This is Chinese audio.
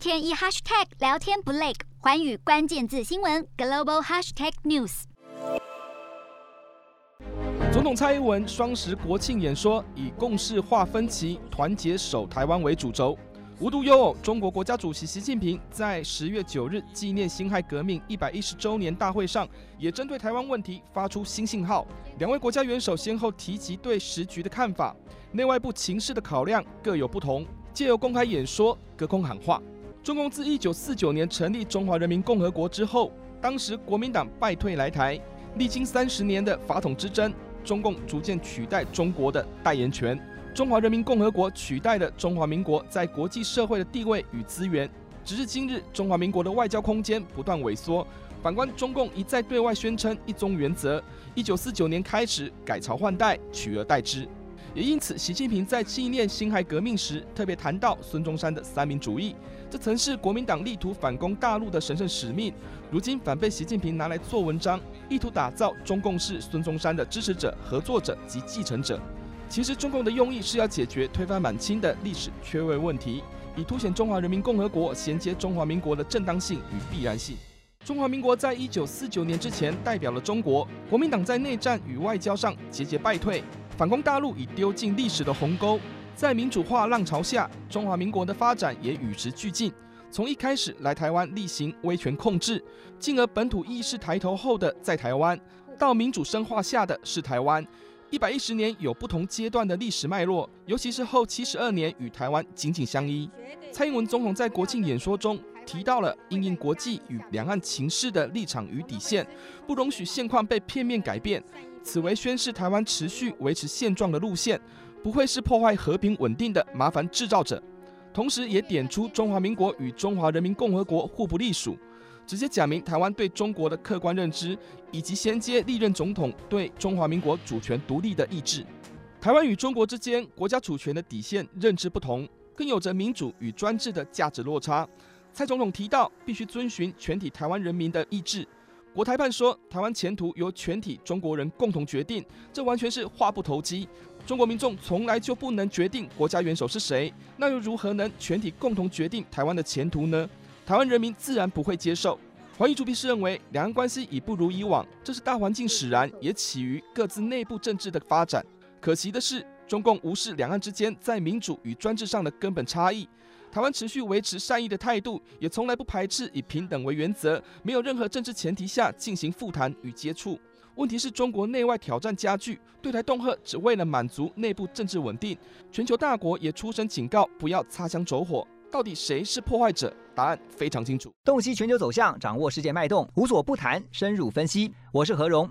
天一 hashtag 聊天不累，环宇关键字新闻 global hashtag news。总统蔡英文双十国庆演说以共事化分歧、团结守台湾为主轴。无独有偶，中国国家主席习近平在十月九日纪念辛亥革命一百一十周年大会上，也针对台湾问题发出新信号。两位国家元首先后提及对时局的看法，内外部情势的考量各有不同，借由公开演说隔空喊话。中共自一九四九年成立中华人民共和国之后，当时国民党败退来台，历经三十年的法统之争，中共逐渐取代中国的代言权。中华人民共和国取代了中华民国在国际社会的地位与资源，直至今日，中华民国的外交空间不断萎缩。反观中共一再对外宣称一中原则，一九四九年开始改朝换代，取而代之。也因此，习近平在纪念辛亥革命时，特别谈到孙中山的三民主义，这曾是国民党力图反攻大陆的神圣使命，如今反被习近平拿来做文章，意图打造中共是孙中山的支持者、合作者及继承者。其实中共的用意是要解决推翻满清的历史缺位问题，以凸显中华人民共和国衔接中华民国的正当性与必然性。中华民国在一九四九年之前代表了中国，国民党在内战与外交上节节败退，反攻大陆已丢进历史的鸿沟。在民主化浪潮下，中华民国的发展也与时俱进，从一开始来台湾厉行威权控制，进而本土意识抬头后的在台湾，到民主深化下的是台湾。一百一十年有不同阶段的历史脉络，尤其是后七十二年与台湾紧紧相依。蔡英文总统在国庆演说中提到了因应国际与两岸情势的立场与底线，不容许现况被片面改变。此为宣示台湾持续维持现状的路线，不会是破坏和平稳定的麻烦制造者。同时，也点出中华民国与中华人民共和国互不隶属。直接讲明台湾对中国的客观认知，以及衔接历任总统对中华民国主权独立的意志。台湾与中国之间国家主权的底线认知不同，更有着民主与专制的价值落差。蔡总统提到，必须遵循全体台湾人民的意志。国台办说，台湾前途由全体中国人共同决定，这完全是话不投机。中国民众从来就不能决定国家元首是谁，那又如何能全体共同决定台湾的前途呢？台湾人民自然不会接受。寰宇主笔是认为，两岸关系已不如以往，这是大环境使然，也起于各自内部政治的发展。可惜的是，中共无视两岸之间在民主与专制上的根本差异。台湾持续维持善意的态度，也从来不排斥以平等为原则，没有任何政治前提下进行复谈与接触。问题是中国内外挑战加剧，对台恫吓只为了满足内部政治稳定。全球大国也出声警告，不要擦枪走火。到底谁是破坏者？答案非常清楚。洞悉全球走向，掌握世界脉动，无所不谈，深入分析。我是何荣，